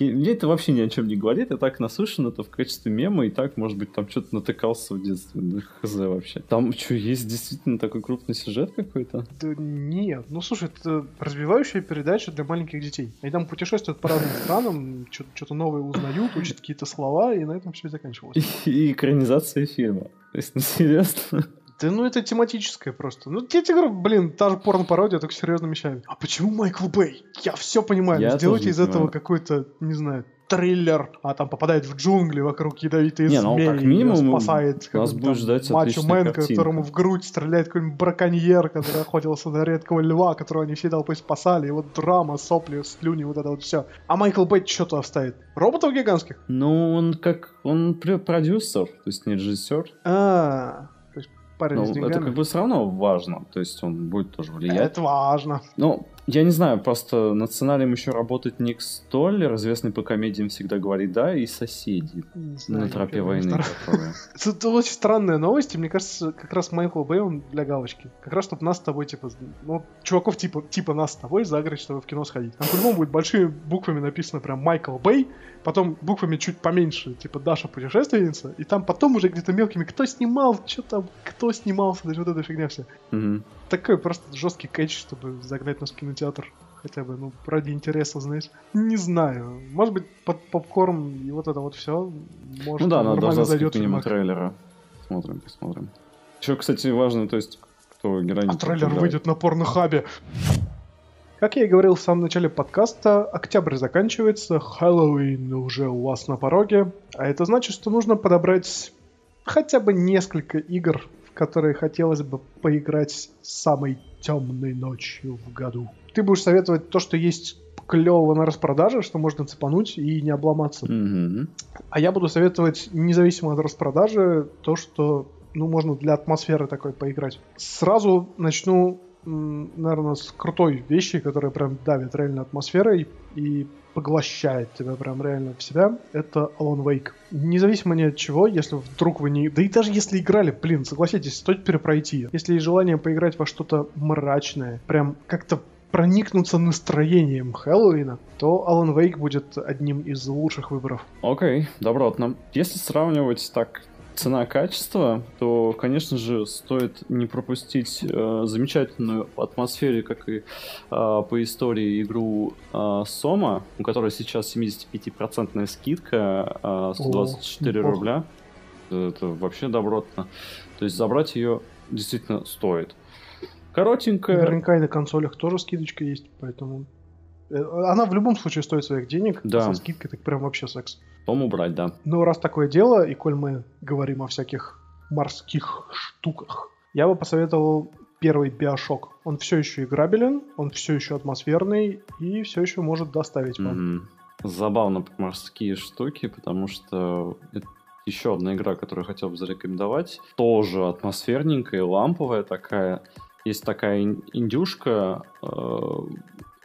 Мне это вообще ни о чем не говорит, я так наслышан это в качестве мема, и так, может быть, там что-то натыкался в детстве, да хз вообще. Там что, есть действительно такой крупный сюжет какой-то? Да нет. Ну, слушай, это развивающая передача для маленьких детей. Они там путешествуют по разным странам, что-то новое узнают, учат какие-то слова, и на этом все заканчивалось. И, и экранизация фильма. То есть, ну, серьезно. Да ну это тематическое просто. Ну я тебе говорю, блин, та же порно-пародия, только серьезными вещами. А почему Майкл Бэй? Я все понимаю. Я Сделайте из этого какой-то, не знаю, триллер, а там попадает в джунгли, вокруг ядовитые Не, ну, змеи, как минимум, спасает нас будет ждать macho man, которому в грудь стреляет какой-нибудь браконьер, который [laughs] охотился на редкого льва, которого они все толпой спасали, и вот драма, сопли, слюни, вот это вот все. А Майкл Бэй что-то оставит? Роботов гигантских? Ну, он как... Он пр- продюсер, то есть не режиссер. А, парень Но с это деньгами. как бы все равно важно. То есть он будет тоже влиять. Это важно. Ну, Я не знаю, просто над сценарием еще работает Ник Столлер, известный по комедиям всегда говорит «да», и «Соседи» знаю, на тропе войны. Это [laughs] очень странная новость, и мне кажется, как раз Майкл Бэй, он для галочки. Как раз, чтобы нас с тобой, типа, ну, чуваков типа, типа нас с тобой загорать, чтобы в кино сходить. Там по-любому будет большими буквами написано прям Майкл Бэй, потом буквами чуть поменьше, типа Даша путешественница, и там потом уже где-то мелкими, кто снимал, что там, кто снимался, даже вот эта фигня вся. Такой просто жесткий кэч, чтобы загнать нас в кинотеатр. Хотя бы, ну, ради интереса, знаешь. Не знаю. Может быть, под попкорн и вот это вот все. Может, ну да, надо дождаться минимум трейлера. Смотрим, посмотрим. Еще, кстати, важно, то есть, кто героинь. А трейлер выйдет на порнохабе. Как я и говорил в самом начале подкаста, октябрь заканчивается, Хэллоуин уже у вас на пороге, а это значит, что нужно подобрать хотя бы несколько игр, которые хотелось бы поиграть самой темной ночью в году. Ты будешь советовать то, что есть клевого на распродаже, что можно цепануть и не обломаться. Mm-hmm. А я буду советовать, независимо от распродажи, то, что ну, можно для атмосферы такой поиграть. Сразу начну наверное, с крутой вещи, которая прям давит реально атмосферой и поглощает тебя прям реально в себя, это Alan Wake. Независимо ни от чего, если вдруг вы не... Да и даже если играли, блин, согласитесь, стоит перепройти. Если есть желание поиграть во что-то мрачное, прям как-то проникнуться настроением Хэллоуина, то Alan Wake будет одним из лучших выборов. Окей, okay, добротно. Если сравнивать так цена-качество, то, конечно же, стоит не пропустить э, замечательную по атмосфере, как и э, по истории, игру э, Сома, у которой сейчас 75% скидка, э, 124 О, рубля. Это вообще добротно. То есть забрать ее действительно стоит. Коротенькая. Наверняка и на консолях тоже скидочка есть, поэтому Э, она в любом случае стоит своих денег, да. со скидкой так прям вообще секс. Тому брать, да. Но раз такое дело, и коль мы говорим о всяких морских штуках, я бы посоветовал первый Биошок. Он все еще играбелен, он все еще атмосферный и все еще может доставить вам. Mm-hmm. Забавно морские штуки, потому что это еще одна игра, которую хотел бы зарекомендовать. Тоже атмосферненькая, ламповая такая. Есть такая индюшка, э,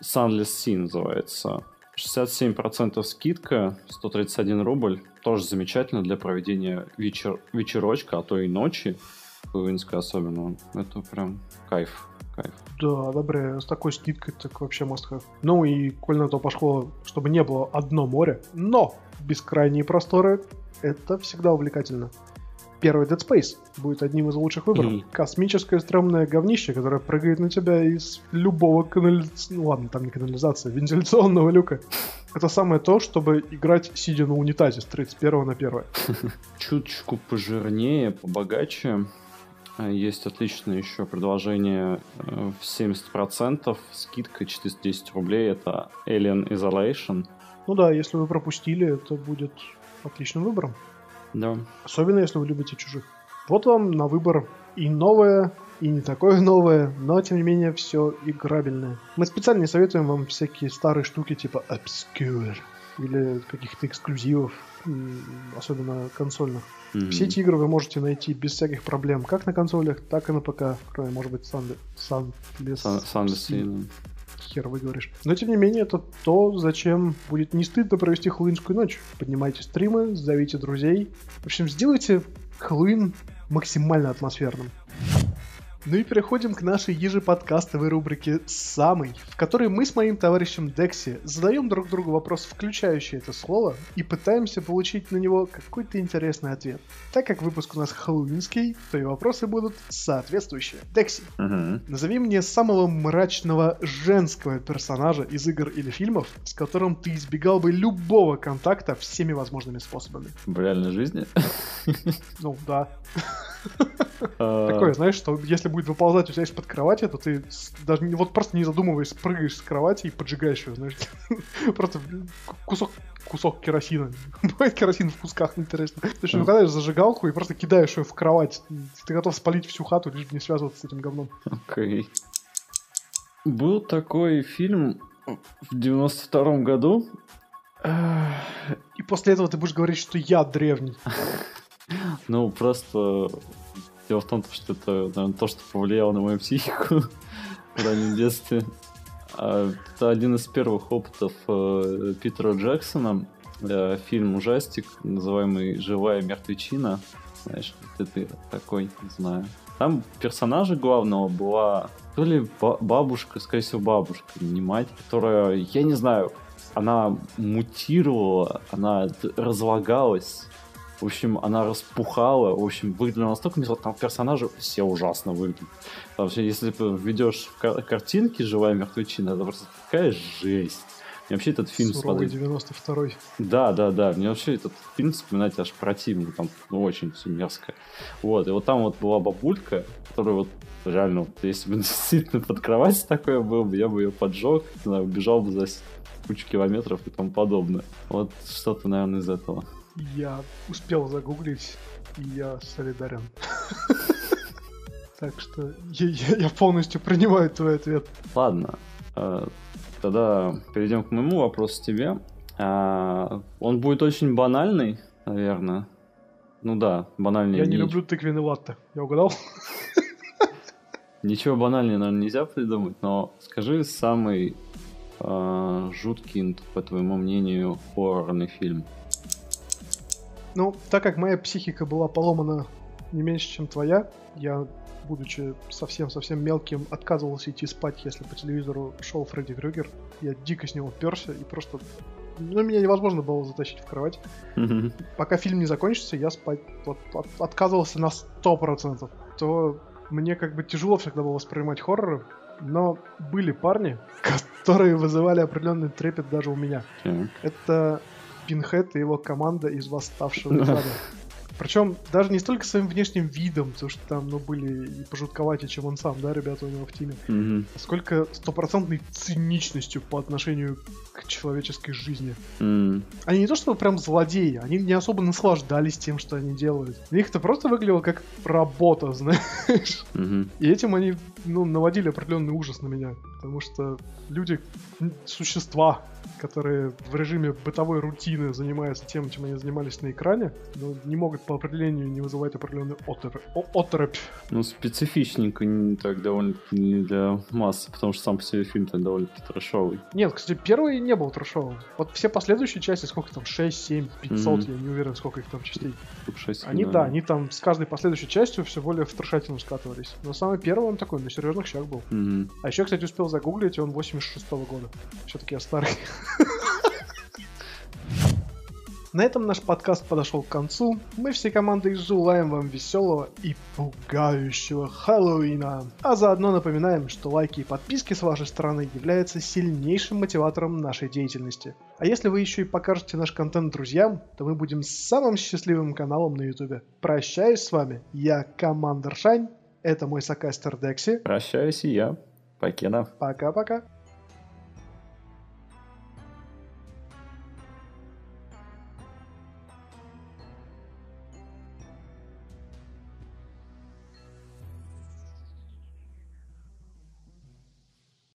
Sunless Sea называется. 67% скидка, 131 рубль. Тоже замечательно для проведения вечер... вечерочка, а то и ночи. Хэллоуинской особенно. Это прям кайф. Кайф. Да, одобряю. С такой скидкой так вообще must have. Ну и коль на то пошло, чтобы не было одно море, но бескрайние просторы, это всегда увлекательно первый Dead Space будет одним из лучших выборов. Mm-hmm. Космическое стрёмное говнище, которое прыгает на тебя из любого канализации... Ну ладно, там не канализация, вентиляционного люка. Это самое то, чтобы играть сидя на унитазе с 31 на 1. [laughs] Чуточку пожирнее, побогаче. Есть отличное еще предложение э, в 70%, скидка 410 рублей, это Alien Isolation. Ну да, если вы пропустили, это будет отличным выбором. Да. Особенно, если вы любите чужих. Вот вам на выбор и новое, и не такое [laughs] новое, но тем не менее все играбельное. Мы специально не советуем вам всякие старые штуки типа Obscure или каких-то эксклюзивов, особенно консольных. Mm-hmm. Все эти игры вы можете найти без всяких проблем, как на консолях, так и на ПК, кроме, может быть, Sunless, Sunless, Sunless хер вы говоришь. Но тем не менее, это то, зачем будет не стыдно провести хэллоуинскую ночь. Поднимайте стримы, зовите друзей. В общем, сделайте Хэллоуин максимально атмосферным. Ну и переходим к нашей ежеподкастовой рубрике «Самый», в которой мы с моим товарищем Декси задаем друг другу вопрос, включающий это слово, и пытаемся получить на него какой-то интересный ответ. Так как выпуск у нас хэллоуинский, то и вопросы будут соответствующие. Декси, угу. назови мне самого мрачного женского персонажа из игр или фильмов, с которым ты избегал бы любого контакта всеми возможными способами. В реальной жизни? Ну, да. А. Такое, знаешь, что если будет выползать у тебя из-под кровати, то ты даже вот просто не задумываясь, прыгаешь с кровати и поджигаешь ее, знаешь. [laughs] Просто кусок кусок керосина. [laughs] Бывает керосин в кусках, интересно. Ты еще накладаешь зажигалку и просто кидаешь ее в кровать. Ты готов спалить всю хату, лишь бы не связываться с этим говном. Окей. Был такой фильм в 92-м году. И после этого ты будешь говорить, что я древний. [laughs] [laughs] Ну, просто дело в том, что это, наверное, то, что повлияло на мою психику в раннем детстве. А, это один из первых опытов э, Питера Джексона. Э, фильм ужастик, называемый «Живая мертвечина». Знаешь, ты такой, не знаю. Там персонажа главного была то ли бабушка, скорее всего, бабушка, не мать, которая, я не знаю, она мутировала, она разлагалась, в общем, она распухала, в общем, выглядела настолько мерзко, там персонажи все ужасно выглядят. Вообще, если ты введешь в картинки «Живая мертвечина», это просто такая жесть. Мне вообще этот фильм Суровый смотреть... 92-й. Да, да, да. Мне вообще этот фильм вспоминать аж противно. Там ну, очень все мерзко. Вот. И вот там вот была бабулька, которая вот реально, вот, если бы [laughs] действительно под кровать такое было бы, я бы ее поджег, убежал бы за кучу километров и тому подобное. Вот что-то, наверное, из этого. Я успел загуглить, и я солидарен. Так что я, полностью принимаю твой ответ. Ладно. Э, тогда перейдем к моему вопросу тебе. А, он будет очень банальный, наверное. Ну да, банальный. Я не люблю тыквенный латте. Я угадал? Ничего банальнее, наверное, нельзя придумать, но скажи самый э, жуткий, по твоему мнению, хоррорный фильм. Ну, так как моя психика была поломана не меньше, чем твоя, я, будучи совсем-совсем мелким, отказывался идти спать, если по телевизору шел Фредди Крюгер. Я дико с него перся и просто... Ну, меня невозможно было затащить в кровать. Mm-hmm. Пока фильм не закончится, я спать вот, от, отказывался на 100%. То мне как бы тяжело всегда было воспринимать хорроры, но были парни, [laughs] которые вызывали определенный трепет даже у меня. Mm. Это Пинхед и его команда из восставшего из Причем даже не столько своим внешним видом, то что там, ну, были и пожутковатее, чем он сам, да, ребята у него в тиме, mm-hmm. сколько стопроцентной циничностью по отношению к человеческой жизни. Mm. Они не то чтобы прям злодеи, они не особо наслаждались тем, что они делают. У них это просто выглядело как работа, [laughs] знаешь. Mm-hmm. И этим они, ну, наводили определенный ужас на меня, потому что люди существа, которые в режиме бытовой рутины занимаются тем, чем они занимались на экране, но не могут по определению не вызывать определенный отор... оторопь. Ну, специфичненько так довольно не для массы, потому что сам по себе фильм то довольно трэшовый. Нет, кстати, первый не был трэшовым. Вот все последующие части, сколько там, 6, 7, 500, mm-hmm. я не уверен, сколько их там частей. 6, они, да, они там с каждой последующей частью все более в скатывались. Но самый первый он такой, на серьезных щах был. Mm-hmm. А еще, кстати, успел загуглить, он 86 -го года. Все-таки я старый. На этом наш подкаст подошел к концу. Мы всей командой желаем вам веселого и пугающего Хэллоуина. А заодно напоминаем, что лайки и подписки с вашей стороны являются сильнейшим мотиватором нашей деятельности. А если вы еще и покажете наш контент друзьям, то мы будем самым счастливым каналом на ютубе. Прощаюсь с вами, я Командер Шайн, это мой сокастер Декси. Прощаюсь и я, Покеда. Пока-пока.